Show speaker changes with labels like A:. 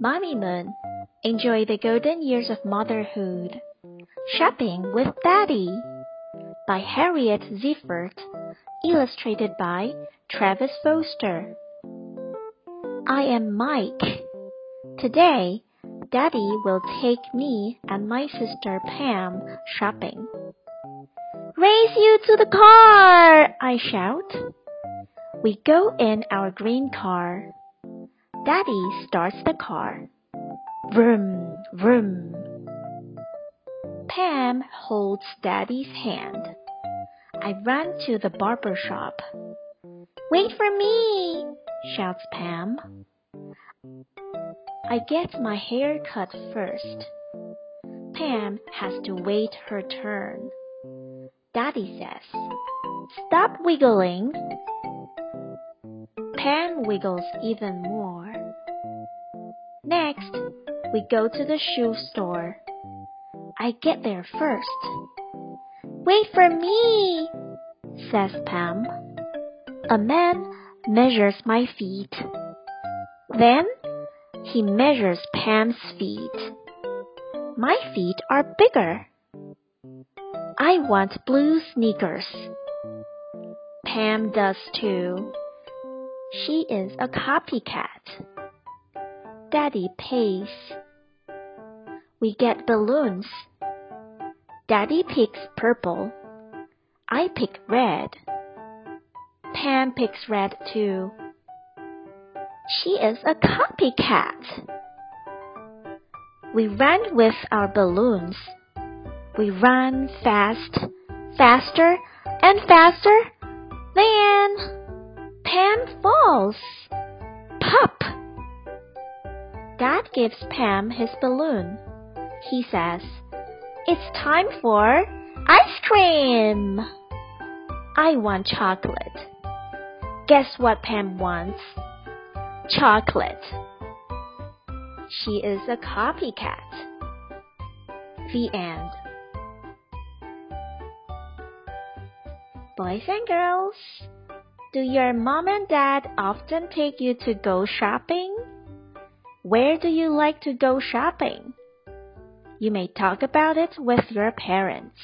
A: Mamimoon, enjoy the golden years of motherhood. Shopping with Daddy by Harriet Ziefert, illustrated by Travis Foster. I am Mike. Today, Daddy will take me and my sister Pam shopping. Race you to the car! I shout. We go in our green car. Daddy starts the car. Vroom, vroom. Pam holds Daddy's hand. I run to the barber shop. Wait for me, shouts Pam. I get my hair cut first. Pam has to wait her turn. Daddy says, Stop wiggling. Pam wiggles even more. Next, we go to the shoe store. I get there first. Wait for me, says Pam. A man measures my feet. Then he measures Pam's feet. My feet are bigger. I want blue sneakers. Pam does too. She is a copycat. Daddy pays. We get balloons. Daddy picks purple. I pick red. Pam picks red too. She is a copycat. We run with our balloons. We run fast, faster and faster. Then Pam falls. Pop! Dad gives Pam his balloon. He says, It's time for ice cream. I want chocolate. Guess what Pam wants? Chocolate. She is a copycat. The end. Boys and girls, do your mom and dad often take you to go shopping? Where do you like to go shopping? You may talk about it with your parents.